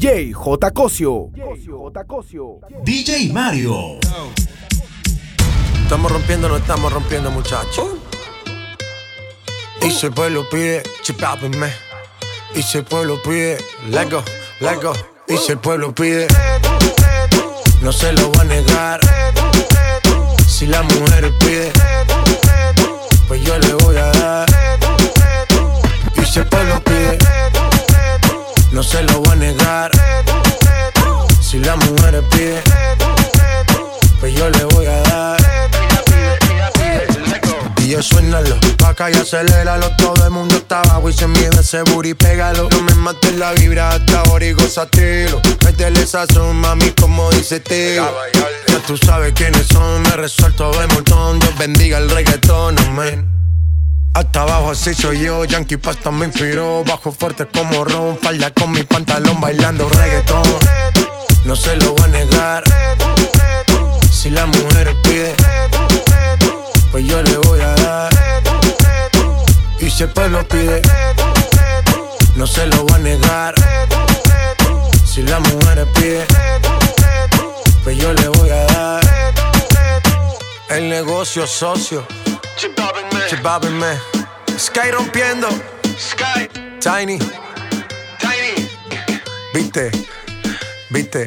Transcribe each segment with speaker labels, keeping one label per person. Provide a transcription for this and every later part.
Speaker 1: DJ J. Cosio.
Speaker 2: DJ Mario.
Speaker 3: Estamos rompiendo, no estamos rompiendo, muchachos. Y si el pueblo pide, chipápenme. Y si el pueblo pide, let go, let go. Y si el pueblo pide, no se lo va a negar. Si la mujer pide, pues yo le voy a dar. Y si el pueblo pide, no se lo va a negar. Si la mujer pide, pues yo le voy a dar. Y yo suénalo, pa' acá y aceléralo Todo el mundo está abajo y se mide ese booty, pégalo. No me mates la vibra hasta ahora y gozatelo Métele esa son, mami, como dice tío Ya tú sabes quiénes son, me resuelto de montón. Dios bendiga el reggaetón, amén hasta abajo así soy yo, Yankee Pasta me inspiró Bajo fuerte como Ron, falda con mi pantalón bailando reggaetón No se lo voy a negar Si la mujer pide pues yo le voy a dar. Y si el pueblo pide, no se lo voy a negar. Si la mujer pide, pues yo le voy a dar. El negocio socio, chipápenme. Sky rompiendo, Sky, Tiny, Tiny. Viste, viste.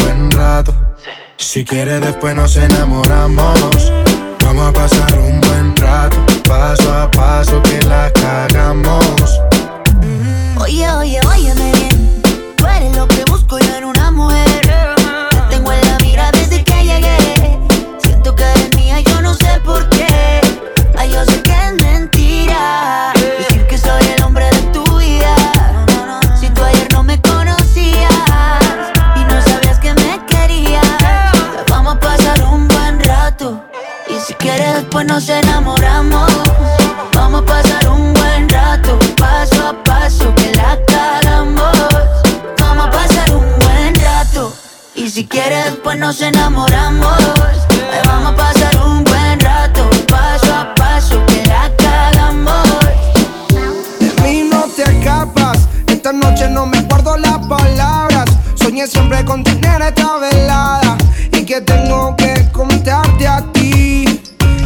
Speaker 3: Si quieres después nos enamoramos. Vamos a pasar un buen rato. Paso a paso que la cagamos.
Speaker 4: Oye, oye, óyeme bien. Tú eres lo que busco yo después nos enamoramos. Vamos a pasar un buen rato, paso a paso que la cagamos. Vamos a pasar un buen rato. Y si quieres, después nos enamoramos. Ay, vamos a pasar un buen rato, paso a paso que la cagamos.
Speaker 5: De mí no te escapas. Esta noche no me guardo las palabras. Soñé siempre con tener esta velada. Y que tengo que contarte a ti.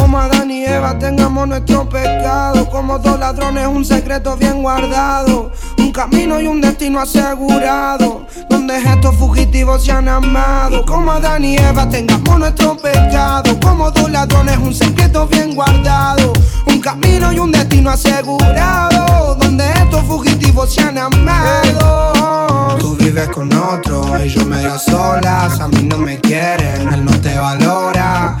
Speaker 5: Como Adán y Eva tengamos nuestro pecado. Como dos ladrones, un secreto bien guardado. Un camino y un destino asegurado. Donde estos fugitivos se han amado. Como Adán y Eva tengamos nuestro pecado. Como dos ladrones, un secreto bien guardado. Un camino y un destino asegurado. Donde estos fugitivos se han amado. Tú vives con otro y yo medio solas. A mí no me quieren, él no te valora.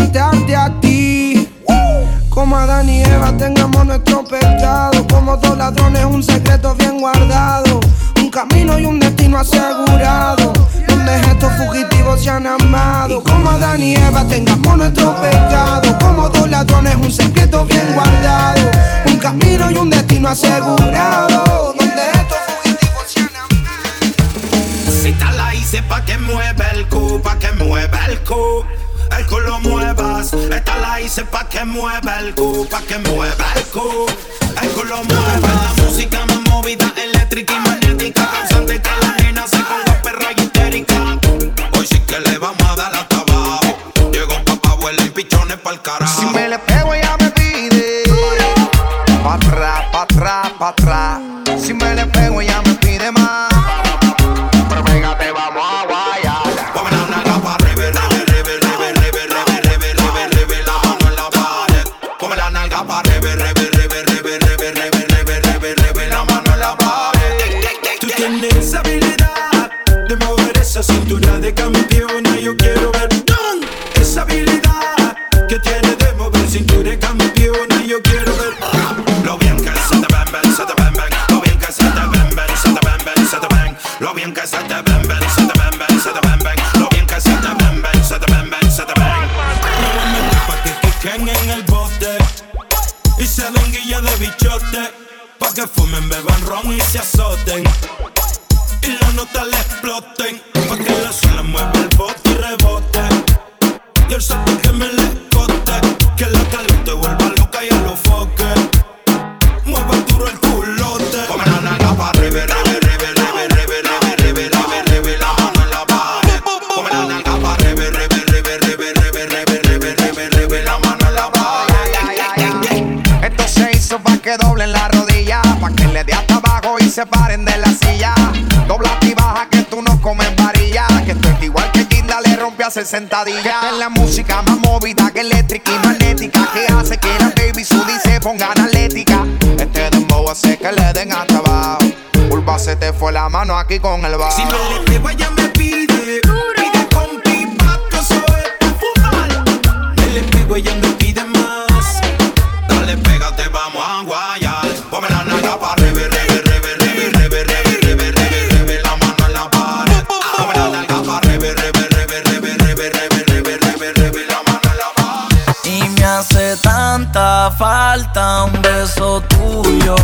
Speaker 5: Como Adán y Eva tengamos nuestro pecado. Como dos ladrones, un secreto bien guardado. Un camino y un destino asegurado. Donde estos fugitivos se han amado. Como Adán y Eva tengamos nuestro pecado. Como dos ladrones, un secreto bien guardado. Un camino y un destino asegurado. Donde estos fugitivos se han amado.
Speaker 1: Si la hice pa' que mueva el cu, pa' que mueva el cu el culo muevas. Esta la hice pa' que mueva el cu, pa' que mueva el cu. El culo mueva. La música más movida, eléctrica y magnética. Causante que la nena se ponga perra y histérica. Hoy sí que le vamos a dar hasta abajo. Llegó papá, abuela y pichones pa'l carajo.
Speaker 5: Si me le pego, ella me pide. Pa' atrás, pa' atrás, pa' atrás. Si me le pego,
Speaker 1: que fumen, beban ron y se azoten. Y las notas le exploten.
Speaker 5: Dé hasta abajo y se paren de la silla. Dobla y baja que tú no comes varilla, que esto es igual que Ginda le rompe a hacer sentadilla. Es la música más movida que eléctrica y magnética, que hace que la baby Sudi se ponga analética. Este dembow hace que le den hasta abajo. Urba se te fue la mano aquí con el bajo.
Speaker 1: Si me le pego, ella me pide. Pide con pipa, que eso es pa' fumar. Me le pego, ella me
Speaker 6: falta un beso tuyo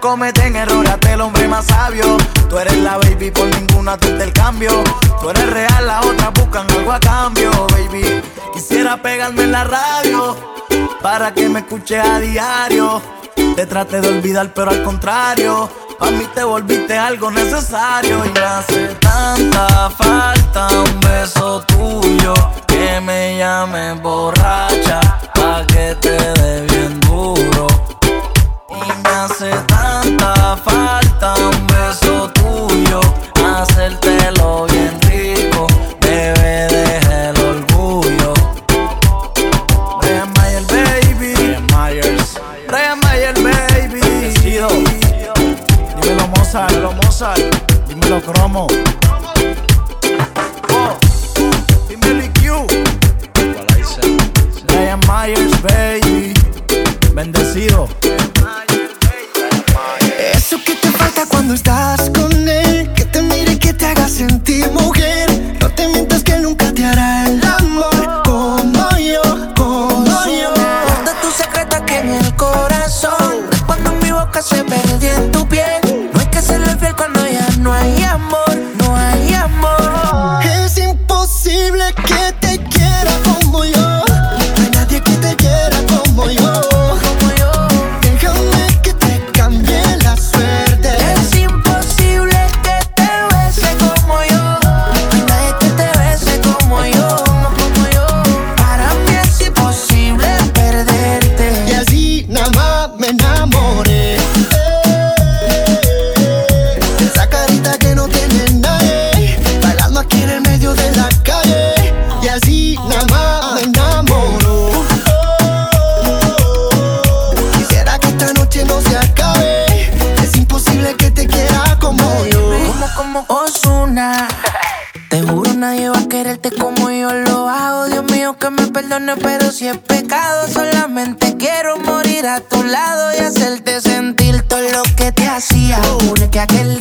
Speaker 6: Cometen errores, hasta el hombre más sabio. Tú eres la baby, por ninguna tú el cambio. Tú eres real, las otras buscan algo a cambio, baby. Quisiera pegarme en la radio para que me escuches a diario. Te traté de olvidar, pero al contrario, a mí te volviste algo necesario y me hace tanta falta un beso tuyo que me llame borracha pa que te dé bien duro. Falta un beso tuyo, hacértelo bien rico, bebé deja el orgullo. Brian Mayer, baby. Brian Myers. Brian Mayer, baby. Decido. Dímelo Mozart, dímelo Mozart. Dímelo Cromo.
Speaker 7: Cuando estás
Speaker 8: pero si es pecado, solamente quiero morir a tu lado y hacerte sentir todo lo que te hacía. Que aquel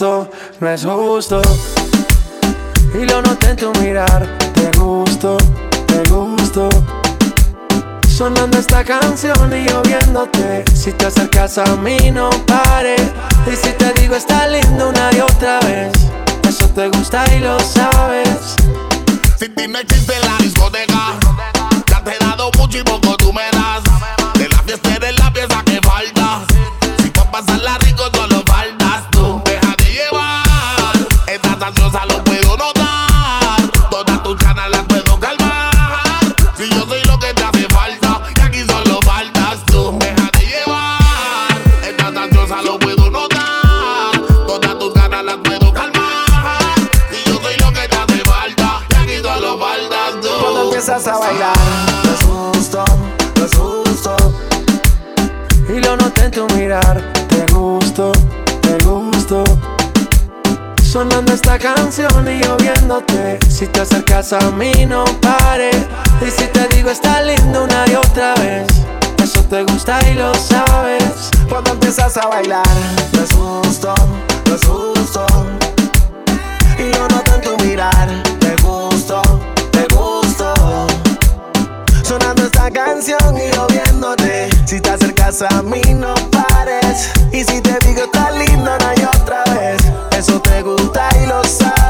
Speaker 9: no es
Speaker 10: justo. Y lo noté en tu mirar, te gusto, te gusto. Sonando esta canción y yo viéndote. Si te acercas a mí, no pares. Y si te digo está lindo una y otra vez, eso te gusta y lo sabes.
Speaker 11: Sin ti no existe la discoteca. Ya te he dado mucho y poco tú me das. De la fiesta eres la pieza que falta. Si pa' pasarla rico solo ansiosa lo puedo notar. Todas tus ganas las puedo calmar. Si yo soy lo que te hace falta. Y aquí solo faltas tú. Déjate llevar. Estás ansiosa lo puedo notar. Todas tus ganas las puedo calmar. Si yo soy lo que te hace falta. Y aquí solo faltas tú.
Speaker 10: Cuando empiezas a bailar, Sonando esta canción y yo viéndote. Si te acercas a mí, no pares. Y si te digo está lindo una y otra vez, eso te gusta y lo sabes. Cuando empiezas a bailar, justo, no es justo. Y lo noté en tu mirar, te gusto. Sonando esta canción y yo viéndote. Si te acercas a mí, no pares. Y si te digo está lindo una y otra vez, eso te gusta y lo sabes.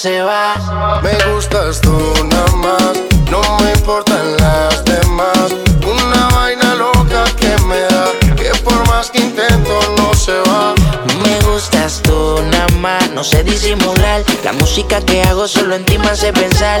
Speaker 12: se va. Me
Speaker 13: gustas tú nada más, no me importan las demás. Una vaina loca que me da, que por más que intento no se va.
Speaker 14: Me gustas tú nada más, no
Speaker 13: sé disimular. La música que hago solo en ti me hace pensar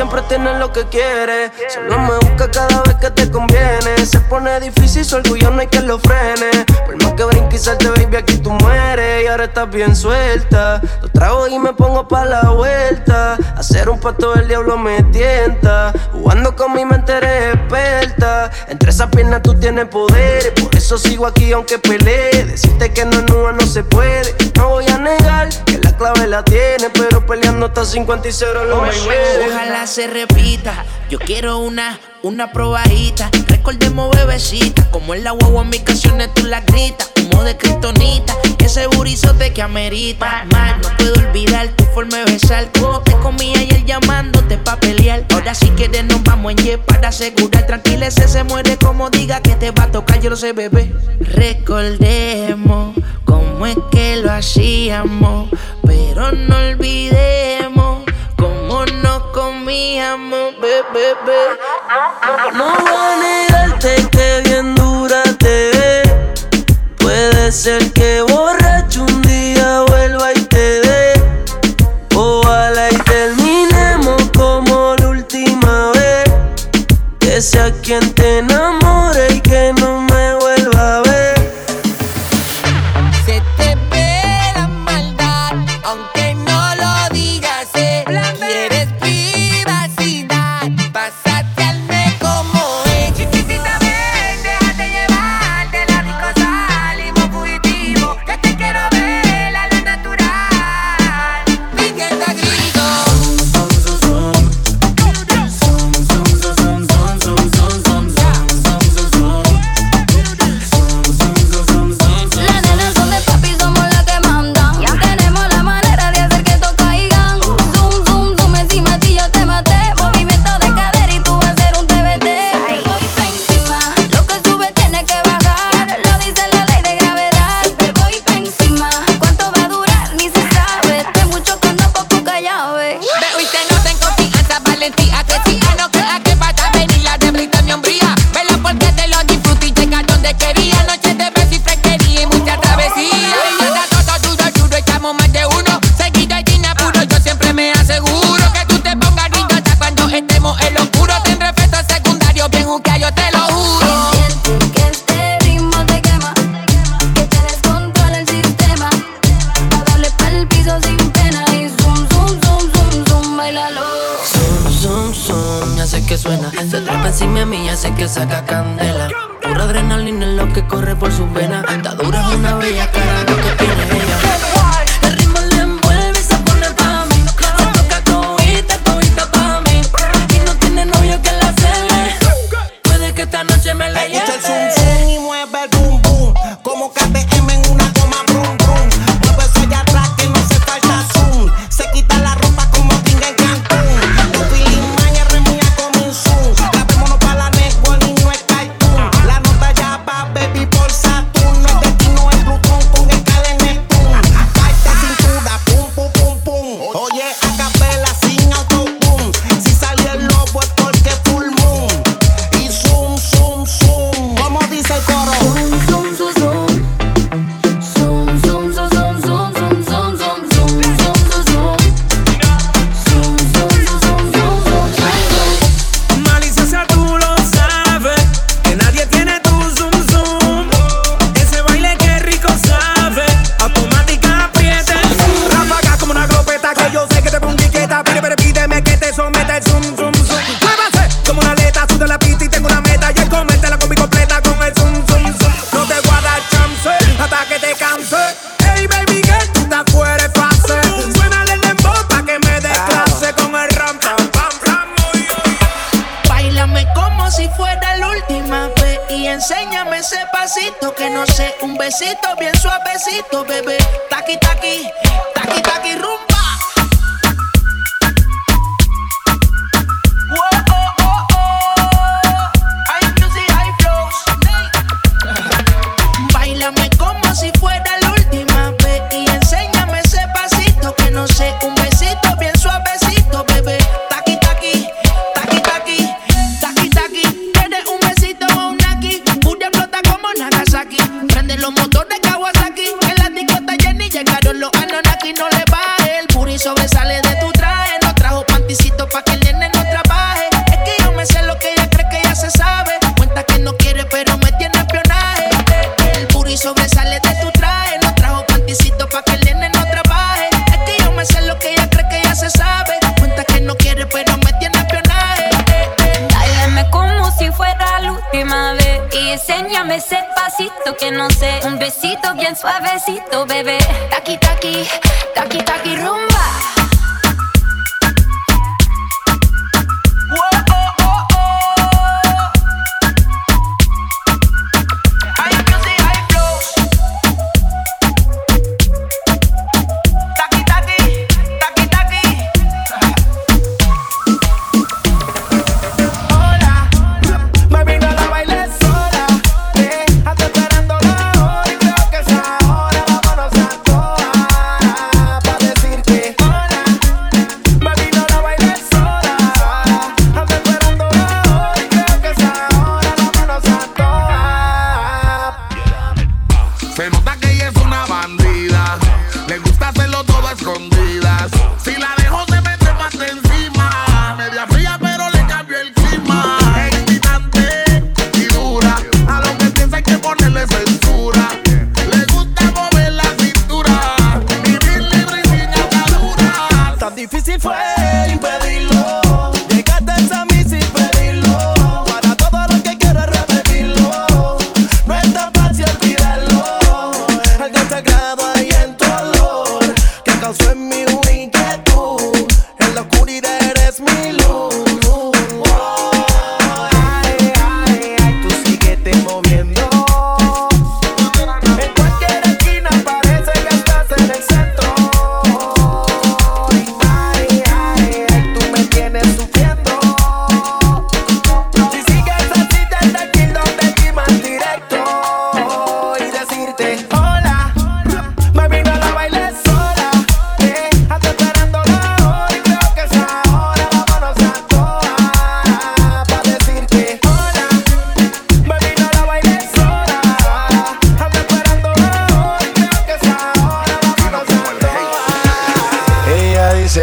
Speaker 15: siempre tienes lo que quieres. Solo me busca cada vez que te conviene. Se pone difícil, su orgullo no hay que lo frene. Por más que brinque y salte, baby, aquí tú mueres. Y ahora estás bien suelta. Lo trago y me pongo pa' la vuelta. Hacer un pato del diablo me tienta. Jugando con mi mente eres experta. Entre esas piernas tú tienes poder. Por eso sigo aquí aunque pelee. Decirte que no es nube no se puede. No voy a negar que la clave la tiene. Pero peleando hasta 50 y 0 lo oh, me
Speaker 8: Ojalá se repita. Yo quiero una, una probadita. Recordemos bebecita, como en la guagua en mis canciones tú la gritas. Humo de cristonita, ese burizote que amerita. Mal, no puedo olvidar tu forma de besar. Como te y ayer llamándote pa' pelear. Ahora sí que quieres nos vamos en ye para asegurar. Tranquila, ese se muere como diga que te va a tocar. Yo lo sé, bebé. Recordemos cómo es que lo hacíamos, pero no olvidemos mi amor, bebé, bebé.
Speaker 15: No voy a negarte que bien dura te ve. Puede ser que borracho un día vuelva y te dé. Ojalá y terminemos como la última vez. Que sea quien te enamore.
Speaker 4: encima
Speaker 15: mía sé que saca candela. Pura adrenalina es lo que corre por sus venas. Está Dura una bella cara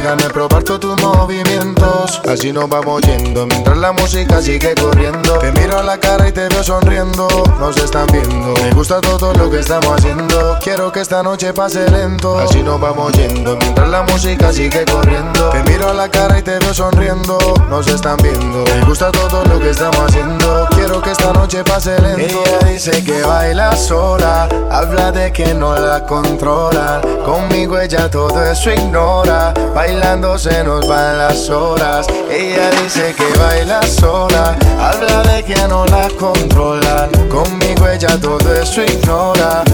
Speaker 16: Déjame probar todos tus movimientos. Así nos vamos yendo mientras la música sigue corriendo. Te miro a la cara y te veo sonriendo. Nos están viendo. Me gusta todo lo que estamos haciendo. Quiero que esta noche pase lento. Así nos vamos yendo mientras la música sigue corriendo. Te miro a la cara y te veo sonriendo. Nos están viendo. Me gusta todo lo que estamos haciendo. Quiero que esta noche pase lento. Ella dice que baila sola. Habla de que no la controlan. Conmigo ella todo eso ignora. Bailando se nos van las horas. Ella dice que baila sola. Habla de que no la controlan. Conmigo ella todo eso ignora.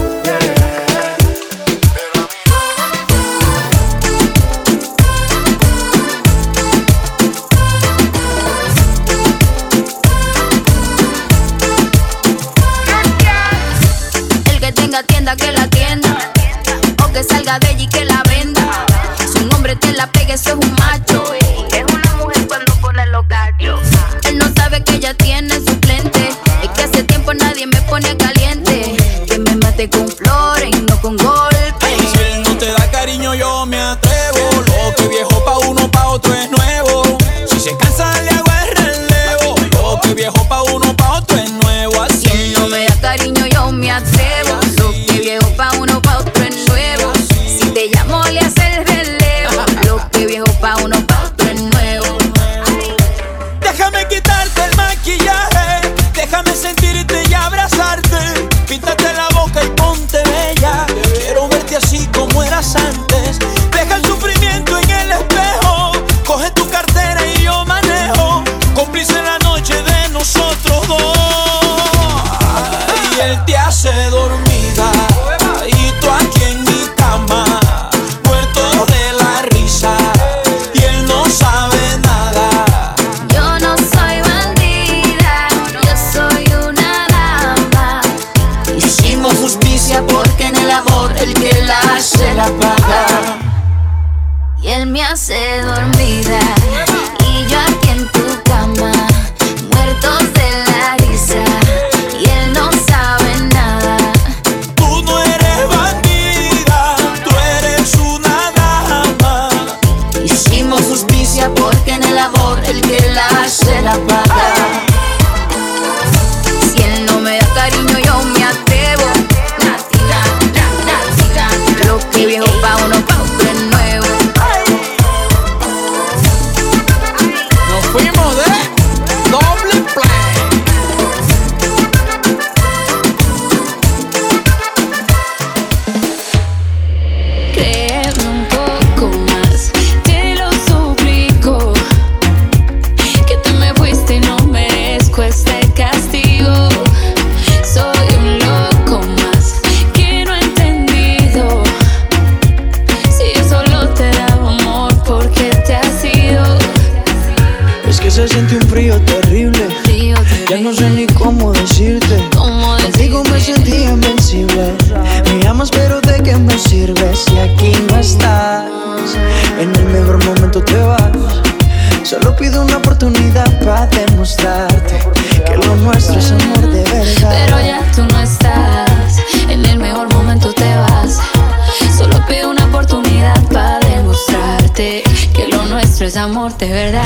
Speaker 17: se
Speaker 18: siente un frío terrible. Frío. Ya no sé ni cómo decirte. ¿Cómo Contigo me sentí invencible. Me amas, pero ¿de qué me sirve si aquí no estás? En el mejor momento te vas. Solo pido una oportunidad para demostrarte que lo nuestro es amor de verdad.
Speaker 19: Pero ya tú no estás, en el mejor momento te vas. Solo pido una oportunidad para demostrarte que lo nuestro es amor de verdad.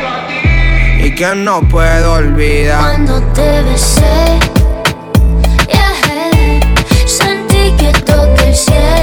Speaker 20: y que no puedo olvidar.
Speaker 4: Cuando te besé, yeah, sentí que toqué el cielo.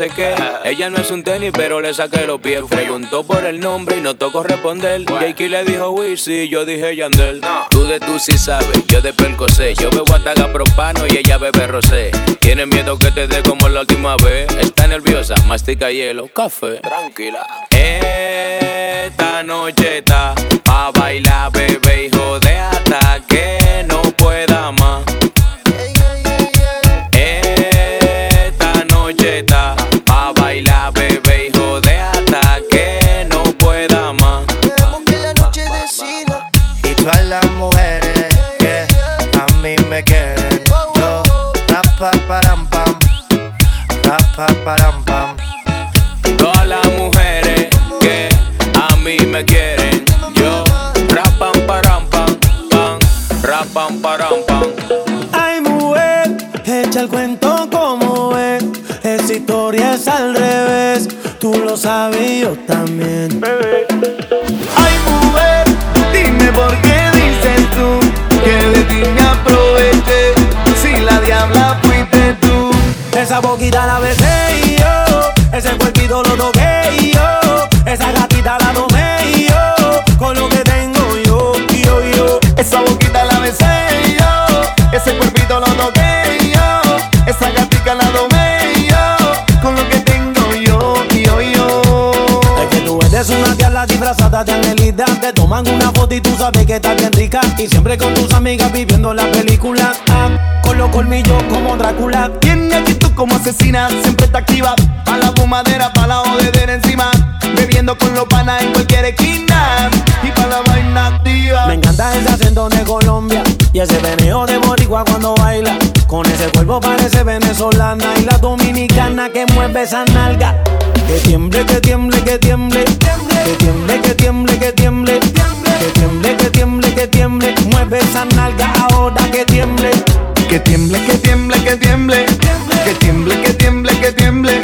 Speaker 21: Sé qué. Ella no es un tenis, pero le saqué los pies. Preguntó por el nombre y no tocó responder. Jakey le dijo Wizzy, yo dije Yandel. Tú de tú sí sabes, yo de Percocé. Yo bebo ataga propano y ella bebe rosé. Tiene miedo que te dé como la última vez. Está nerviosa, mastica hielo, café. Tranquila. Esta noche está pa' bailar, bebé, hijo de hasta que
Speaker 22: Ay, mujer, echa el cuento como es. Esa historia es al revés. Tú lo sabes yo también.
Speaker 14: Ay, mujer, dime por qué dices tú que de ti me aproveché. Si la diabla fuiste tú.
Speaker 22: Esa boquita la besé yo. Ese cuerpito lo toqué yo. Esa gatita la tomé y yo. Con lo
Speaker 14: Yo. Con lo que tengo yo, yo, yo.
Speaker 22: Es que tú eres una diabla disfrazada de angelita. Te toman una foto y tú sabes que estás bien rica. Y siempre con tus amigas viviendo la película. Ah, con los colmillos como Drácula.
Speaker 14: Tiene actitud como asesina, siempre está activa. Pa' la fumadera, pa' la jodedera encima. Bebiendo con los panas en cualquier esquina. Y pa' la vaina activa.
Speaker 22: Me encanta ese acento de Colombia y ese veneo de boricua cuando baila. Con ese cuerpo parece venezolana y la dominicana que mueve esa nalga. Que tiemble, que tiemble, que tiemble. Que tiemble, que tiemble, que tiemble. Que tiemble, que tiemble, que tiemble. Mueve esa nalga ahora que tiemble.
Speaker 14: Que tiemble, que tiemble, que tiemble. Que tiemble, que tiemble, que tiemble.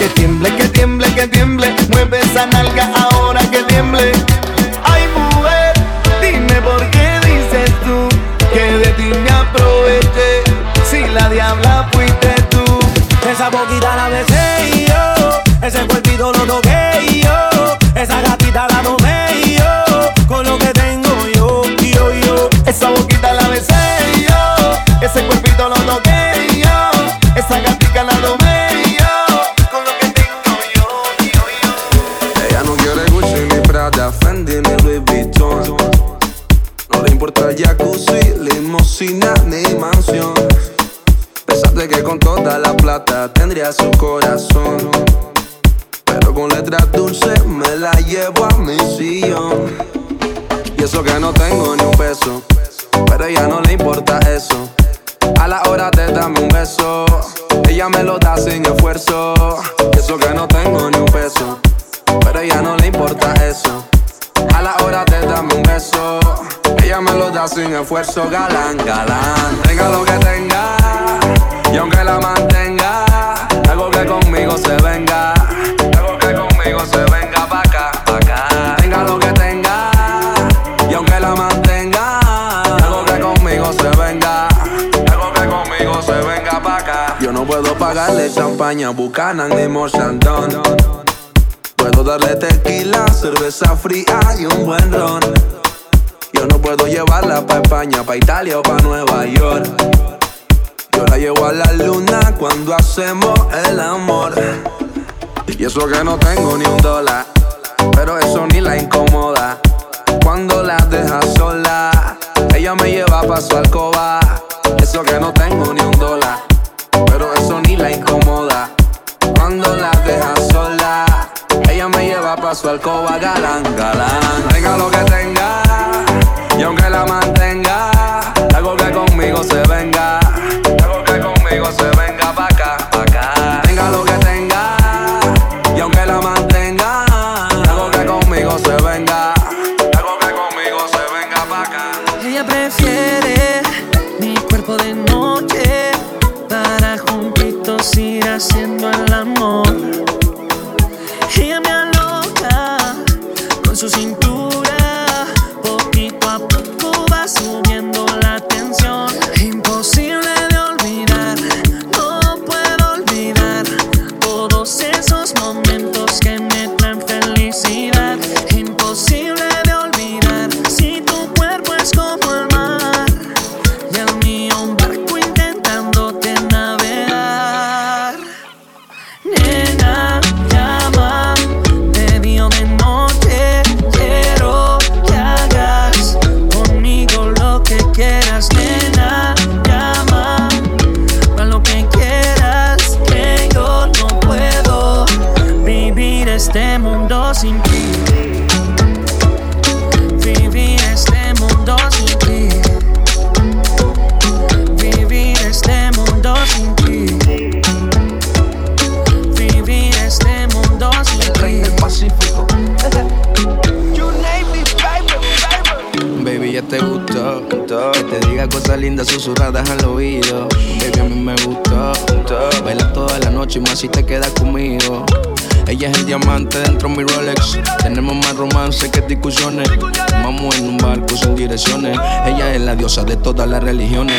Speaker 14: Que tiemble, que tiemble, que tiemble. Mueve esa nalga ahora que tiemble. Ay, mujer, dime por qué dices tú que de la diabla fuiste tú.
Speaker 22: Esa boquita la besé yo. Ese cuerpito lo toqué yo. Esa gatita la tomé yo. Con lo que
Speaker 14: con
Speaker 3: toda la plata tendría su corazón. Pero con letras dulces me la llevo a mi sillón. Y eso que no tengo ni un peso, pero a ella no le importa eso. A la hora de darme un beso, ella me lo da sin esfuerzo. Y eso que no tengo ni un peso, pero a ella no le importa eso. A la hora de darme un beso, ella me lo da sin esfuerzo. Galán, galán, tenga lo que tenga, y aunque la mantenga, hago que conmigo se venga. Hago que conmigo se venga pa' acá, pa' acá. Tenga lo que tenga. Y aunque la mantenga, hago que conmigo se venga. Hago que conmigo se venga pa' acá. Yo no puedo pagarle champaña, bucanan ni morsantón. Puedo darle tequila, cerveza fría y un buen ron. Yo no puedo llevarla pa' España, pa' Italia o pa' Nueva York. Yo la llevo a la luna cuando hacemos el amor. Y eso que no tengo ni un dólar, pero eso ni la incomoda. Cuando la deja sola, ella me lleva pa' su alcoba. Eso que no tengo ni un dólar, pero eso ni la incomoda. Cuando la deja sola, ella me lleva pa' su alcoba. Galán, galán, tenga lo que tenga, y aunque la la
Speaker 23: religión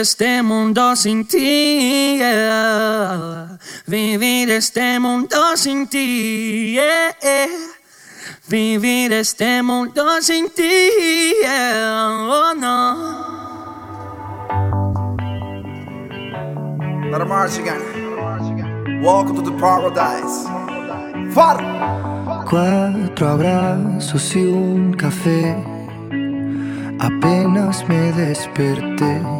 Speaker 23: este mundo sin ti. Yeah. Vivir este mundo sin ti. Yeah. Vivir este mundo sin ti. Yeah. Oh no.
Speaker 24: Let them march again. Welcome to the paradise. Far.
Speaker 25: Quatro abraços e um café. Apenas me despertei.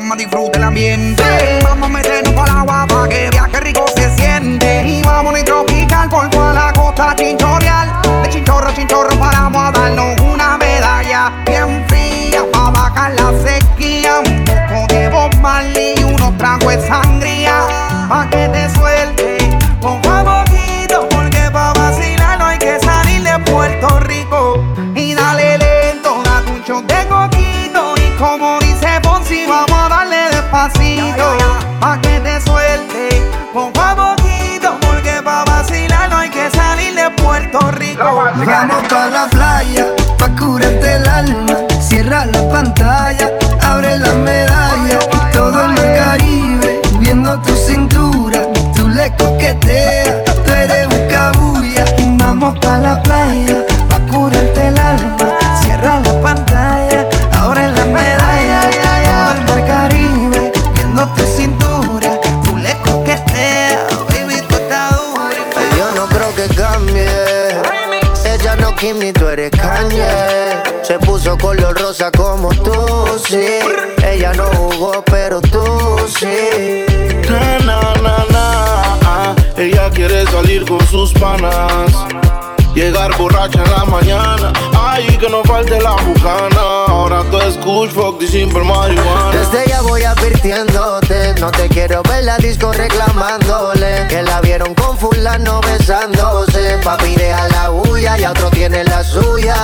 Speaker 25: cama, disfruta el
Speaker 24: ambiente. Salir
Speaker 26: con sus panas. Llegar borracha en la mañana. Ay, que no falte la bucana. Ahora tú es Kush, fuck y simple marihuana.
Speaker 27: Desde ya voy advirtiéndote, no te quiero ver la disco reclamándole Que la vieron con fulano besándose Papi deja la huya y otro tiene la suya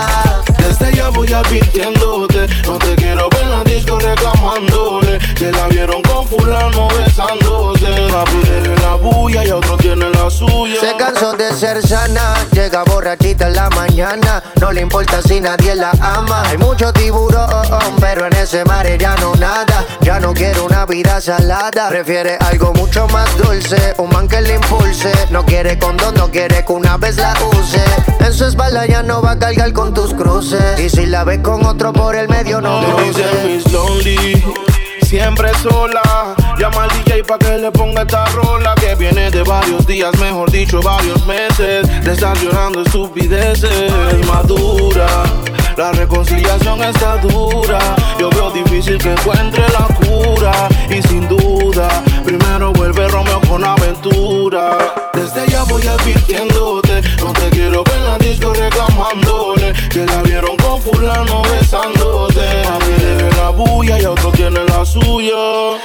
Speaker 26: Desde ya voy advirtiéndote, no te quiero ver en la disco reclamándole. Que la vieron con fulano besándose. Papi deja la bulla y otro tiene la suya.
Speaker 27: Se cansó de ser sana, llega borrachita en la mañana. No le importa si nadie la ama. Hay mucho tiburón, pero en ese mar ya no nada. Ya no quiere una vida salada. Prefiere algo mucho más dulce Un man que le impulse. No quiere condón, no quiere que una vez la use. En su espalda ya no va a cargar con tus cruces Y si la ves con otro por el medio no luce
Speaker 26: dicen Miss Lonely, siempre sola. Llama al DJ pa' que le ponga esta rola que viene de varios días, mejor dicho, varios meses. De estar llorando estupideces, madura. La reconciliación está dura. Yo veo difícil que encuentre la cura. Y sin duda, primero vuelve Romeo con aventura. Desde ya voy advirtiéndote, no te quiero ver la disco reclamándole. Fulano besándote. A mí la bulla y otro tiene la suya.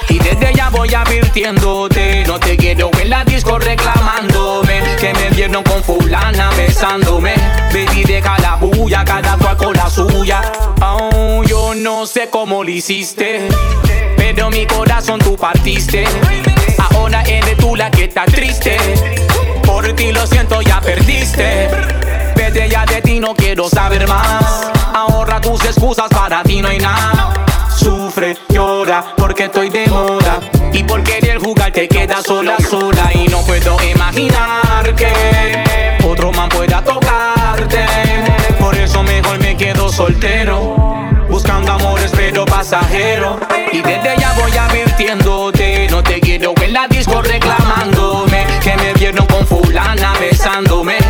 Speaker 28: Y desde ya voy advirtiéndote No te quiero en la disco reclamándome Que me vieron con fulana besándome. Baby deja la bulla, cada cual con la suya. Oh, yo no sé cómo lo hiciste Pero mi corazón tú partiste. Ahora eres tú la que está triste. Por ti lo siento, ya perdiste Vete ya de ti, no quiero saber más. Ahorra tus excusas, para ti no hay nada. Sufre, llora, porque estoy de moda. Y por querer jugar te quedas sola, sola. Y no puedo imaginar que Otro man pueda tocarte. Por eso mejor me quedo soltero. Buscando amores pero pasajero. Y desde ya voy advirtiéndote No te quiero en la disco reclamándome. Que me vieron con fulana besándome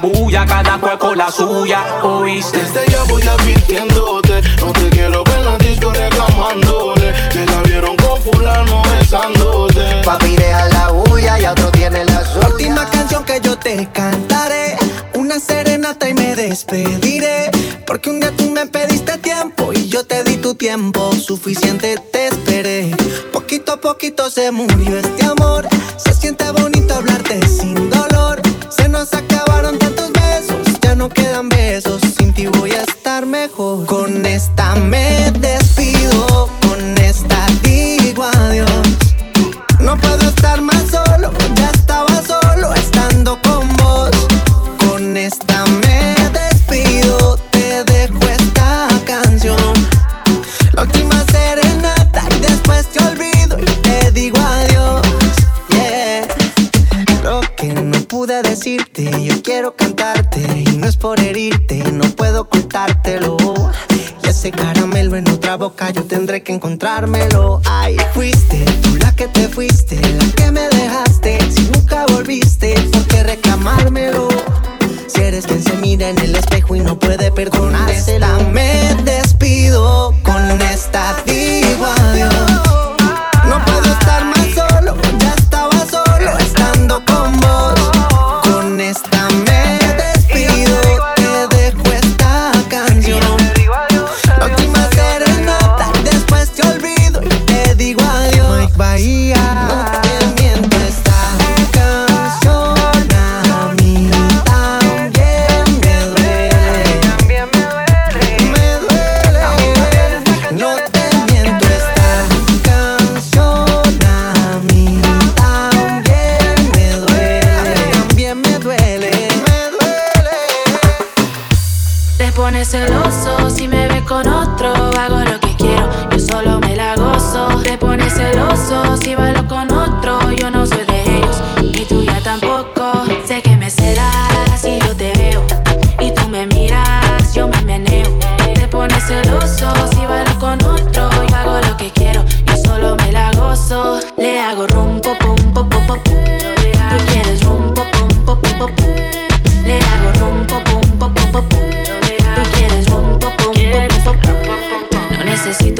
Speaker 28: bulla, cada cual con la suya ¿Oíste?
Speaker 26: Desde ya voy advirtiéndote, no te quiero ver en la disco reclamándole. Que la vieron con fulano besándote.
Speaker 27: Papi deja la bulla y a otro tiene la suya
Speaker 29: Última canción que yo te cantaré. Una serenata y me despediré. Porque un día tú me pediste tiempo y yo te di tu tiempo. Suficiente te esperé. Poquito a poquito se murió este amor. Se siente bonito hablarte sin dolor. Se nos acabaron tantos besos. Ya no quedan besos. Sin ti voy a estar mejor. Con esta me despido. Cantarte y no es por herirte, no puedo contártelo. Y ese caramelo en otra boca yo tendré que encontrármelo. Ay, fuiste tú la que te fuiste, la que me dejaste. Si nunca volviste, ¿por qué reclamármelo? Si eres quien se mira en el espejo y no puede perdonársela, me despido. Con esta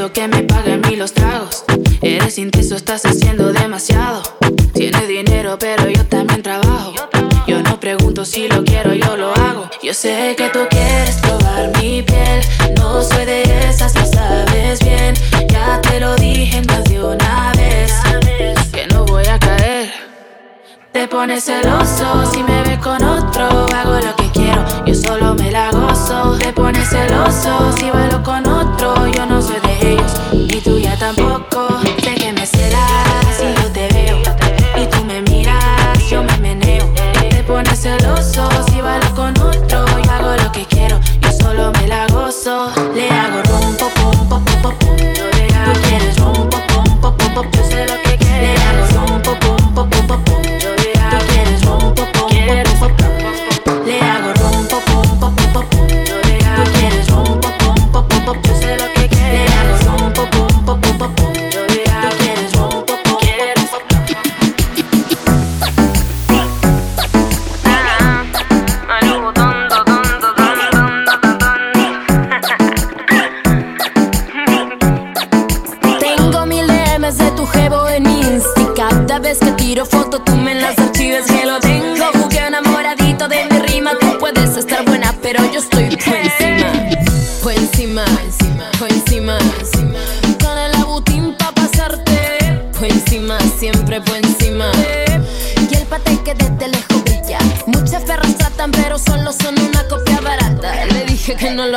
Speaker 30: que me paguen mil los tragos. Eres intenso, estás haciendo demasiado. Tienes dinero, pero yo también trabajo. Yo no pregunto si lo quiero, yo lo hago. Yo sé que tú quieres probar mi piel. No soy de esas, lo sabes bien. Ya te lo dije más de una vez. Que no voy a caer. Te pones celoso si me ves con otro. Hago lo que quiero, yo solo me la gozo. Te pones celoso si bailo con otro y tú ya tampoco. Sé que me serás si yo te veo y tú me miras, yo me meneo. Te pones celoso si bailo con otro y hago lo que quiero. Yo solo me la gozo, le hago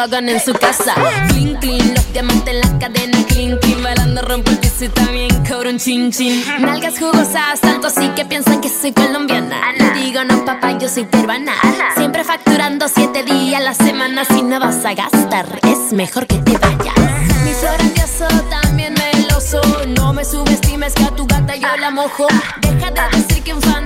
Speaker 31: hagan en su casa. Los diamantes en las cadenas, cling, cling. Bailando rompo el piso y también cobro un chin, chin. Nalgas jugosas, tanto así que piensan que soy colombiana. Ana. Digo, no, papá, yo soy peruana. Siempre facturando siete días a la semana. Si no vas a gastar, es mejor que te vayas. Mi flor también meloso. No me subestimes que a tu gata yo la mojo. Ah. Deja de ah. decir que un fan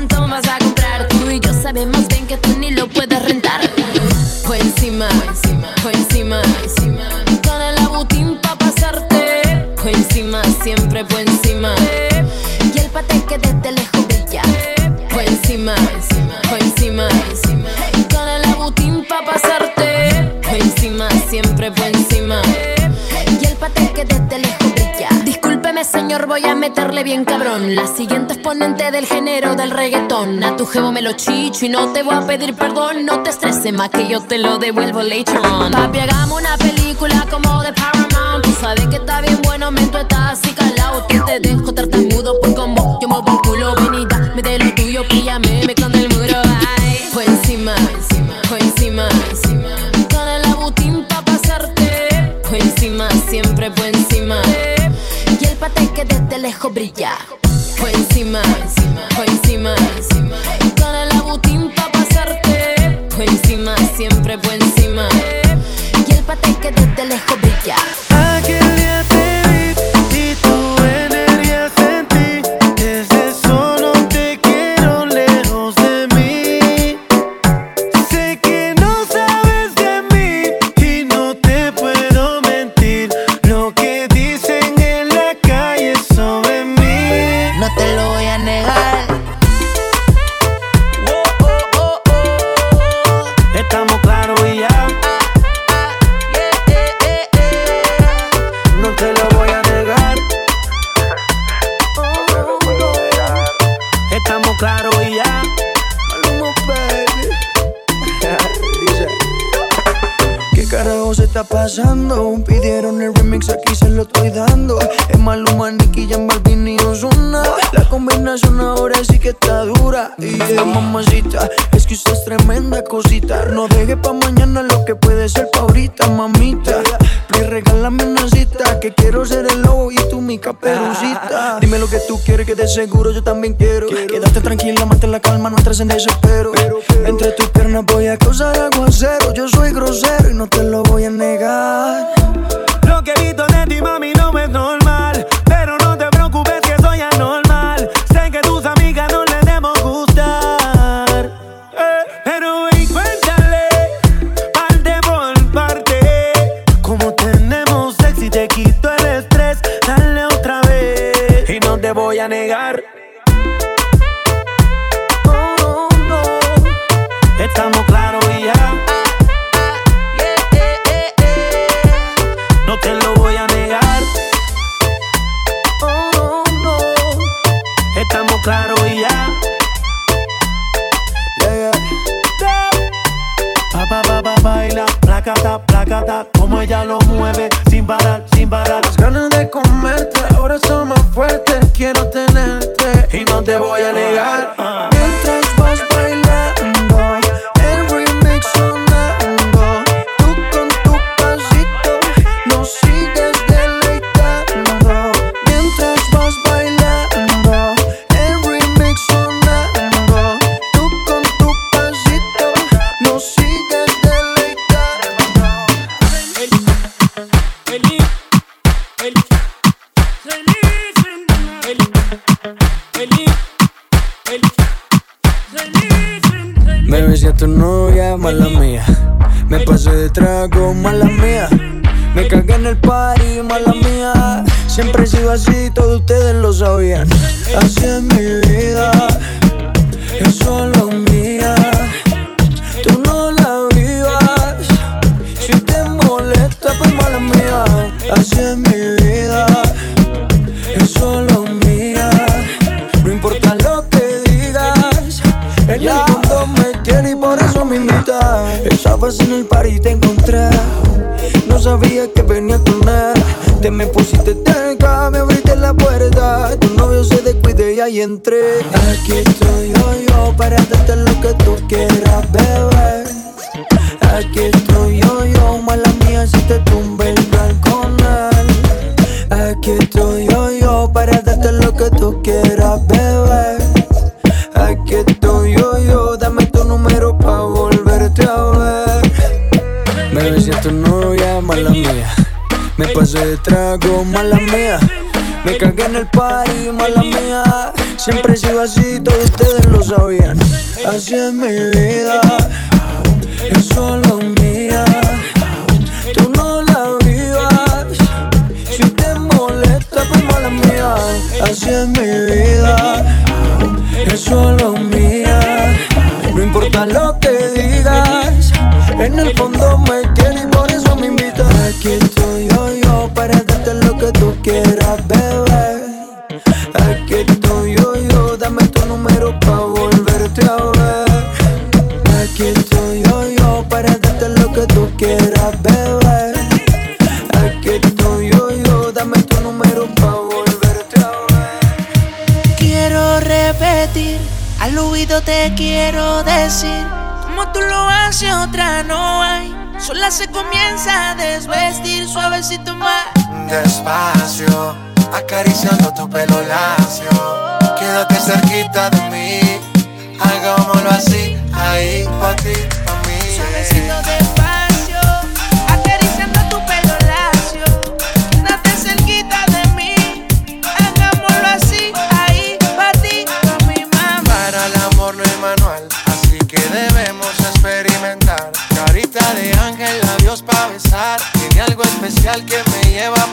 Speaker 31: cabrón. La siguiente exponente del género del reggaetón. A tu jevo me lo chicho y no te voy a pedir perdón. No te estreses más que yo te lo devuelvo later on. Papi, hagamos una película como de Paramount. Tú sabes que está bien bueno, mento está así calado. Que te dejo
Speaker 18: tratar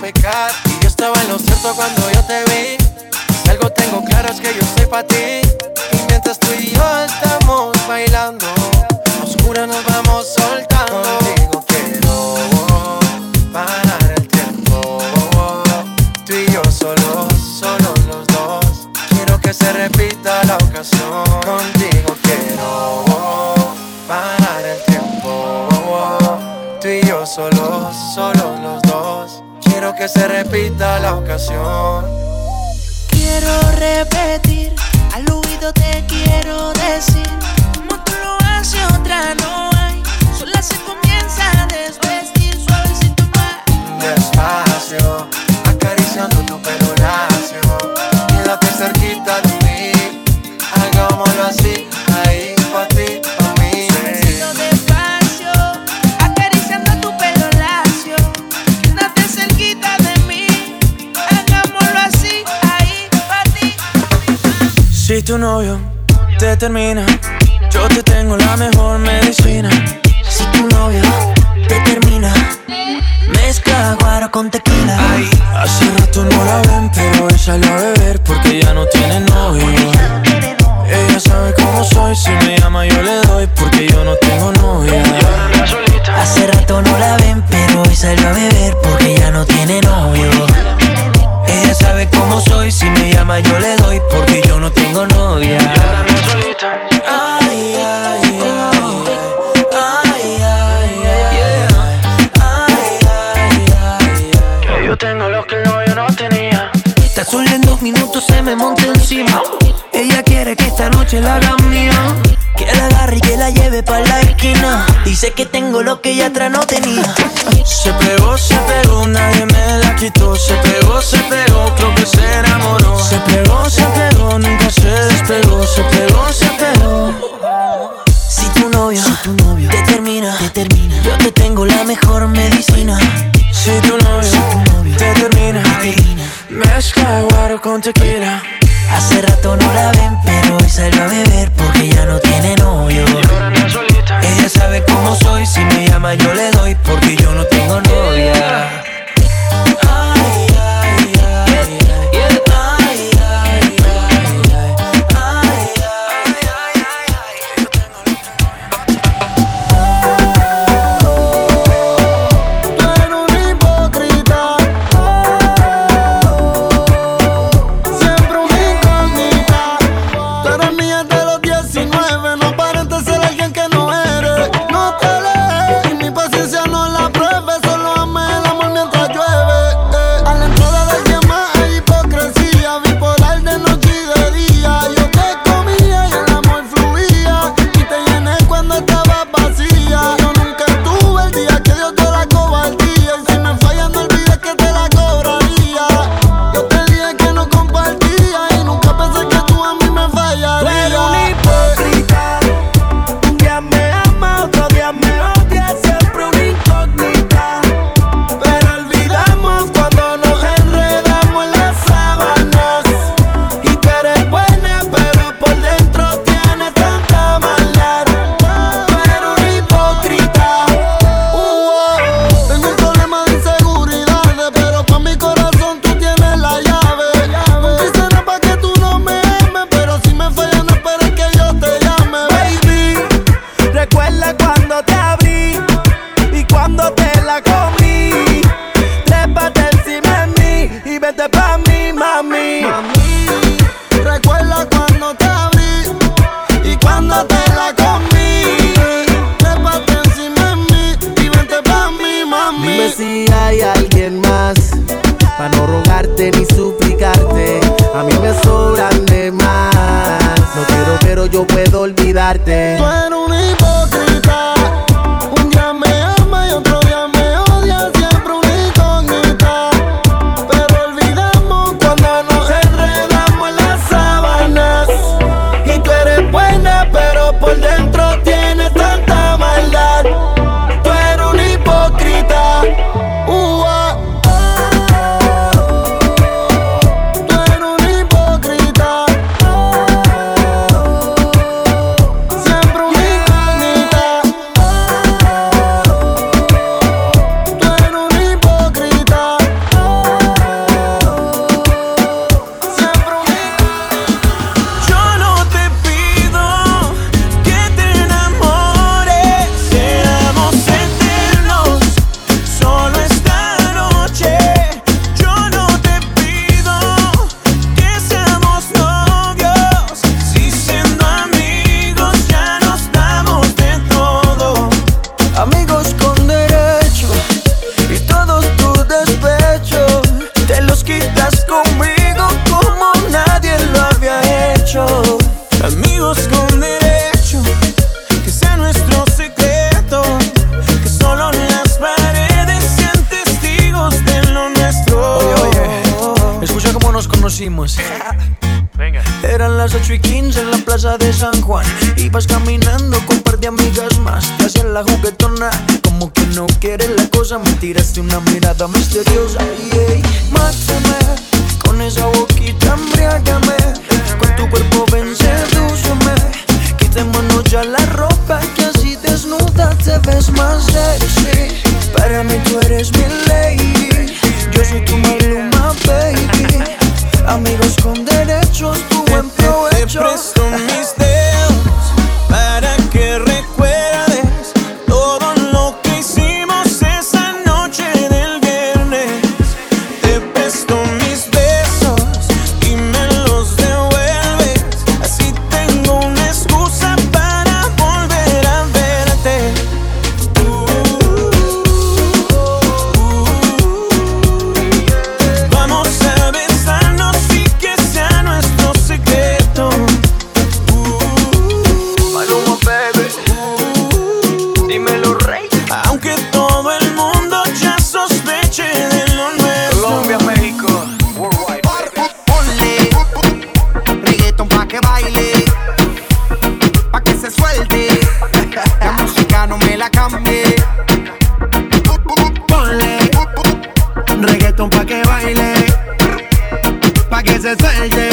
Speaker 18: Y yo estaba en lo cierto cuando yo te vi. Si algo tengo claro es que yo soy pa ti. Quiero
Speaker 8: repetir, al oído te quiero
Speaker 15: novio te termina, yo te tengo la mejor medicina.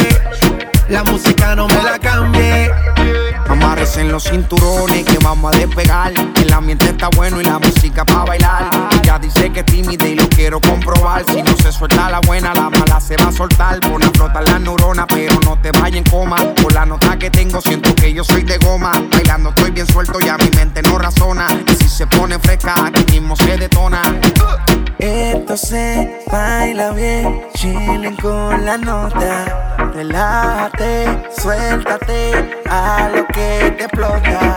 Speaker 15: Hey. La
Speaker 5: música no me la cambie.
Speaker 24: Amarres en los cinturones que vamos a despegar. El ambiente está bueno y la música para bailar. Ella dice que es tímida y lo quiero comprobar. Si no se suelta la buena, la mala se va a soltar. Pon a flotar la neurona, pero no te vayas en coma. Por la nota que tengo, siento que yo soy de goma. Bailando estoy bien suelto, ya mi mente no razona. Y si se pone fresca, aquí mismo se detona.
Speaker 32: Esto se baila bien, chillen con la nota. Relájate, suéltate a lo que te explota.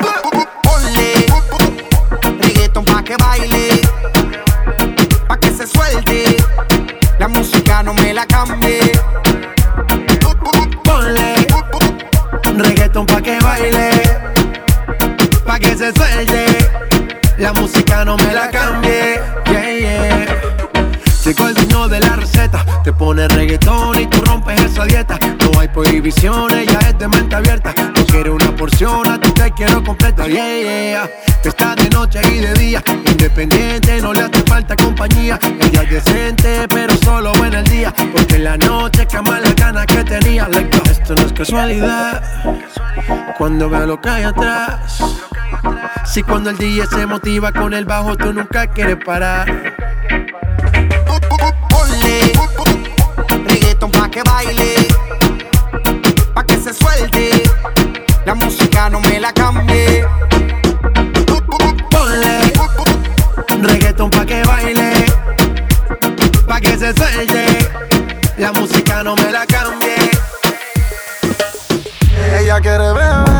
Speaker 24: Ponle reggaeton pa' que baile, pa' que se suelte. La música no me la cambie.
Speaker 5: Ponle reggaeton pa' que baile, pa' que se suelte. La música no me la cambie. Yeah, yeah. Llegó el dueño de la receta, te pone reggaetón y tú rompes esa dieta. Prohibiciones, ya es de mente abierta. No quiere una porción, a ti te quiero completa. Yeah, yeah. Está de noche y de día, independiente, no le hace falta compañía. Ella es decente, pero solo en el día. Porque en la noche cama las ganas que tenía. Like, esto no es casualidad. Cuando veo lo que hay atrás. Si cuando el DJ se motiva con el bajo, tú nunca quieres parar.
Speaker 24: Reggaeton pa' que baile, pa' que se suelte. La música no me la cambie.
Speaker 5: Ponle reggaeton pa' que baile, pa' que se suelte. La música no me la cambie.
Speaker 14: Ella quiere beber,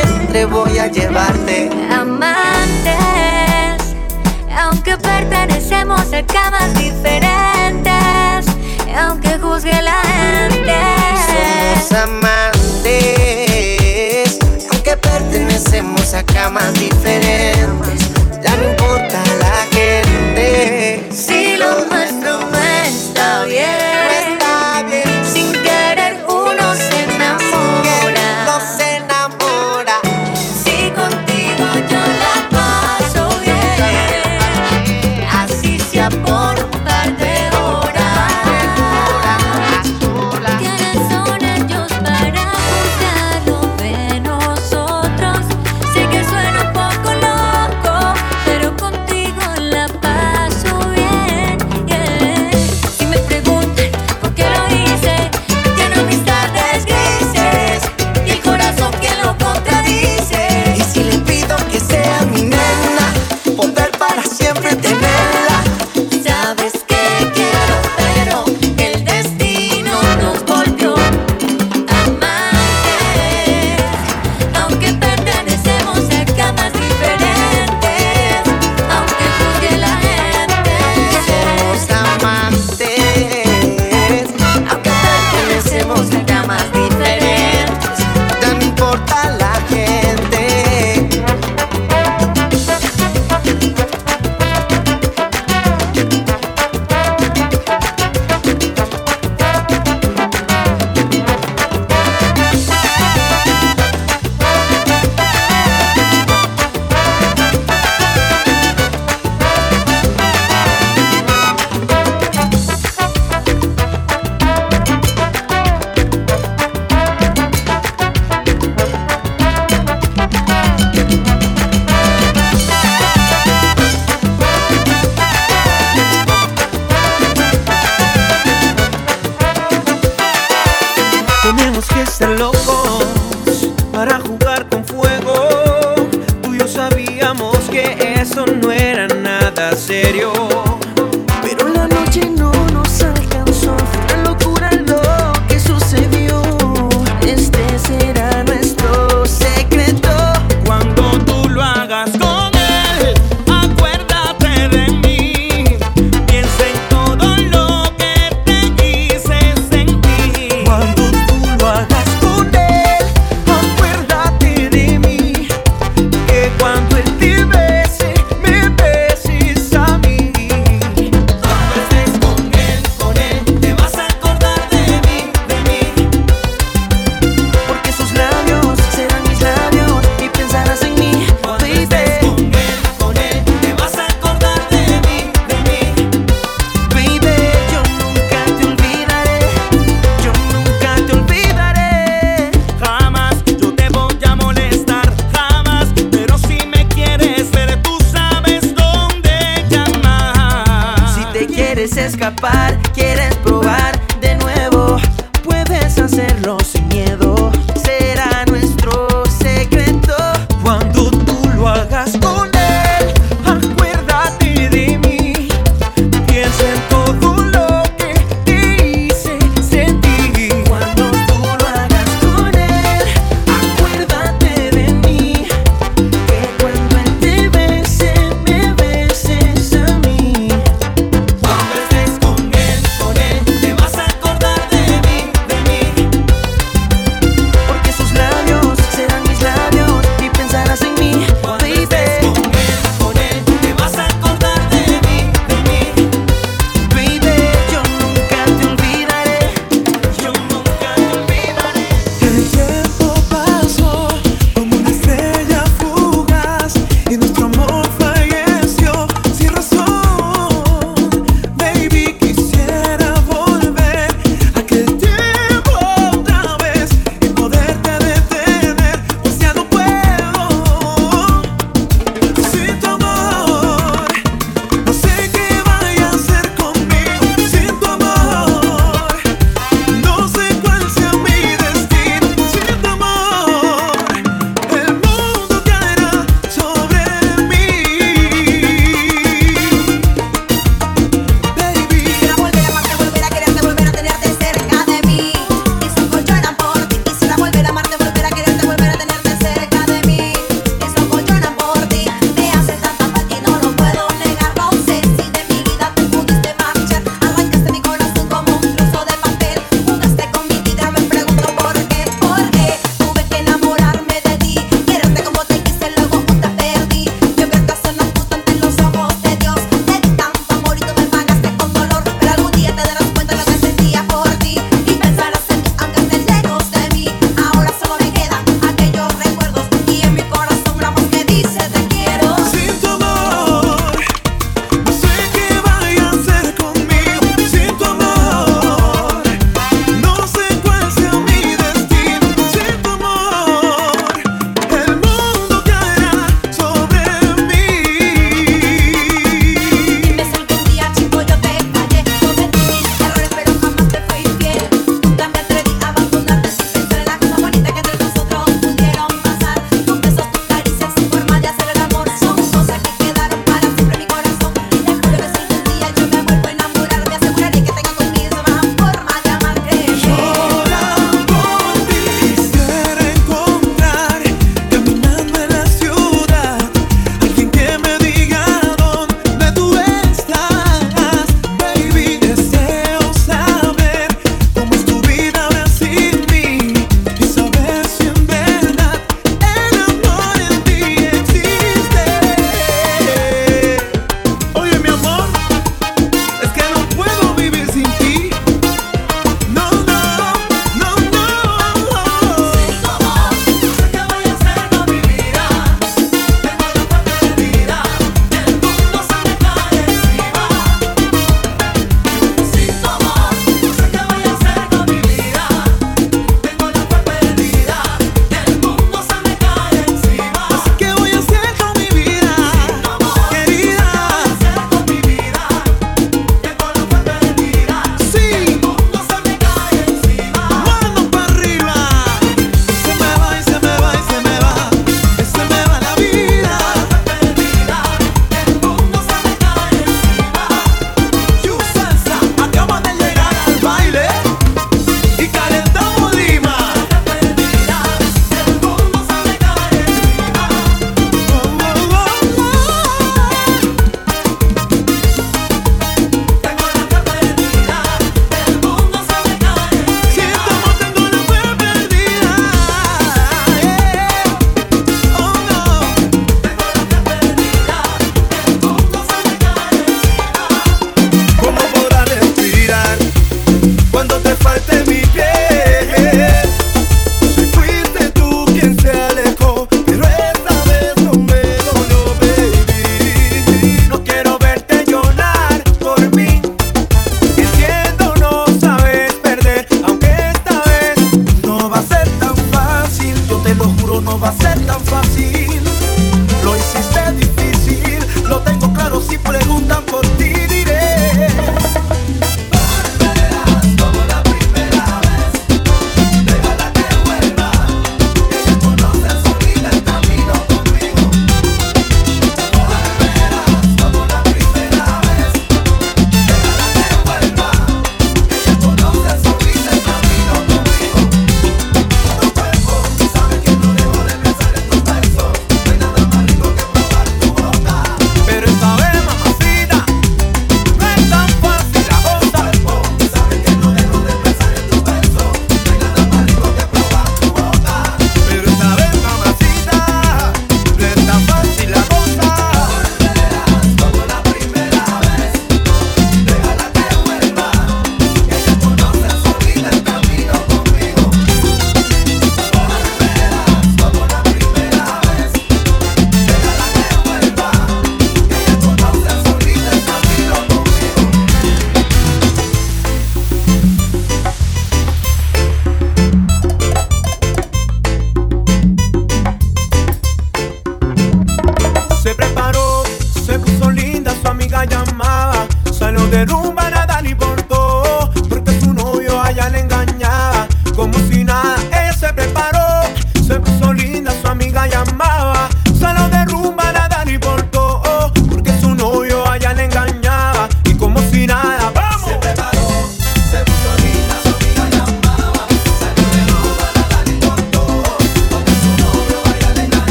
Speaker 32: encuentre, voy a llevarte.
Speaker 4: Amantes, aunque pertenecemos a camas diferentes, aunque juzgue la gente.
Speaker 32: Somos amantes, aunque pertenecemos a camas diferentes. Ya no importa la gente.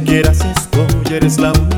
Speaker 22: quieras estoy, eres la
Speaker 33: única.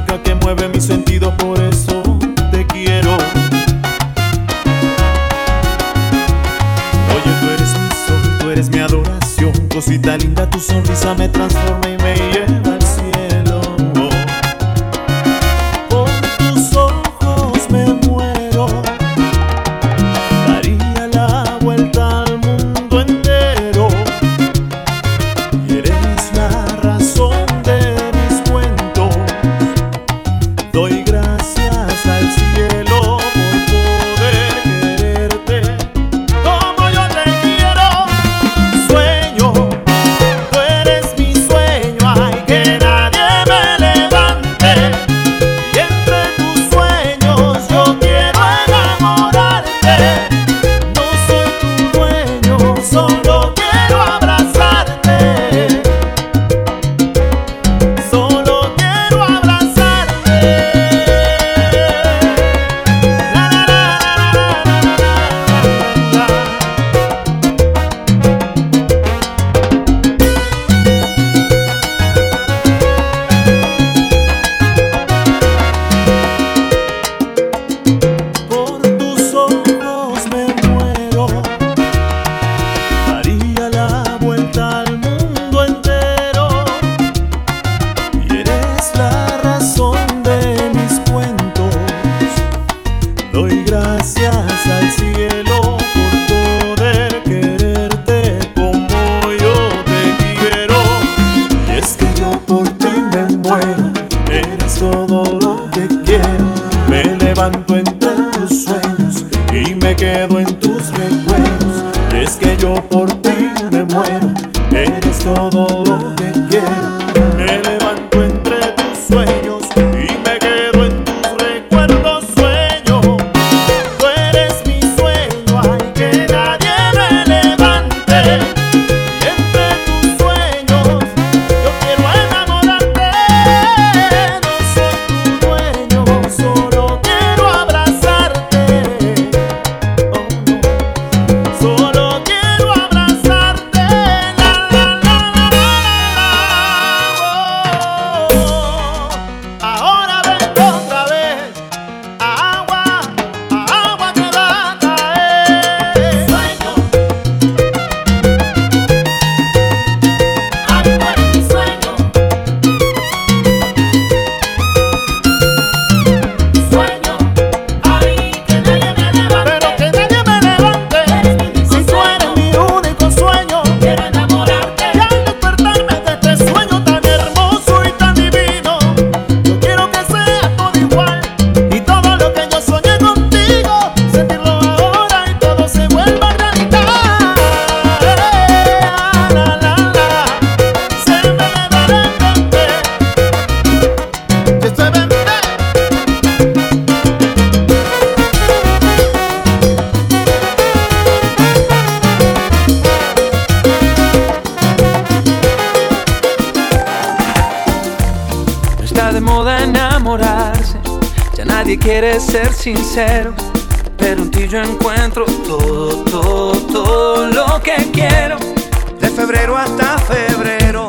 Speaker 33: febrero hasta febrero,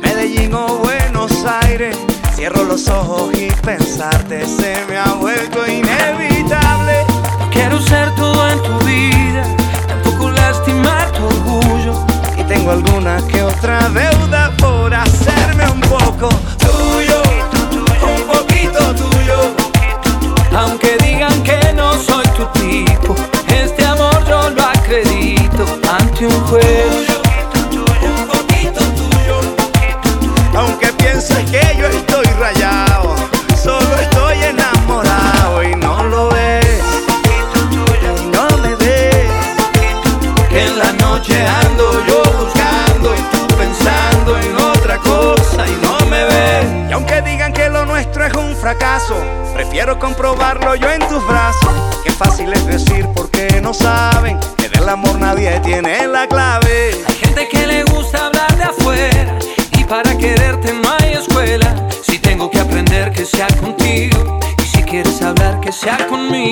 Speaker 33: Medellín o Buenos Aires. Cierro los ojos y pensarte se me ha vuelto inevitable.
Speaker 18: No quiero ser todo en tu vida, tampoco lastimar tu orgullo.
Speaker 33: Y tengo alguna que otra vez tiene la clave.
Speaker 18: Hay gente que le gusta hablar de afuera y para quererte no hay escuela. Si tengo que aprender que sea contigo y si quieres hablar que sea conmigo.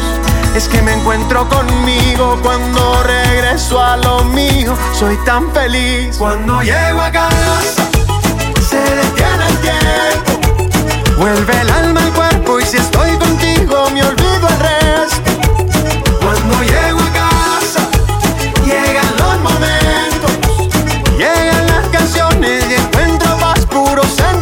Speaker 3: es que me encuentro conmigo cuando regreso a lo mío. Soy tan feliz cuando llego a casa. Se detiene el tiempo. Vuelve el alma al cuerpo y si estoy contigo me olvido el resto. Cuando llego a casa, llegan los momentos, llegan las canciones y encuentro más puro
Speaker 14: sentido.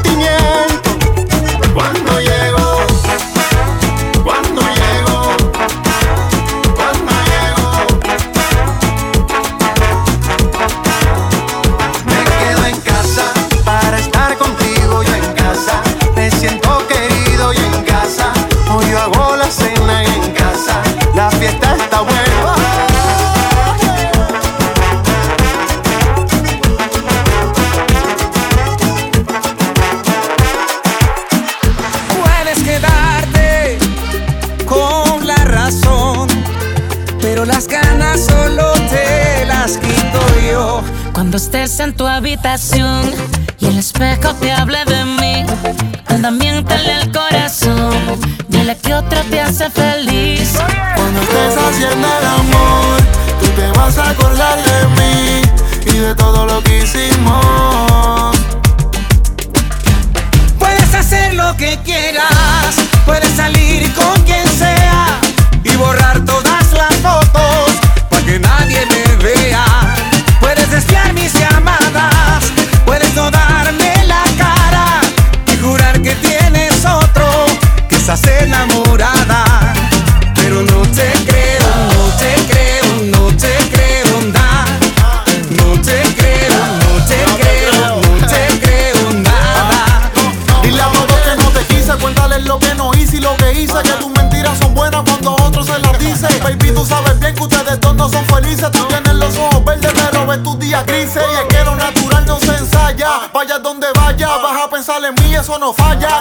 Speaker 14: passion no
Speaker 20: falla.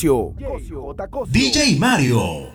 Speaker 34: DJ Mario.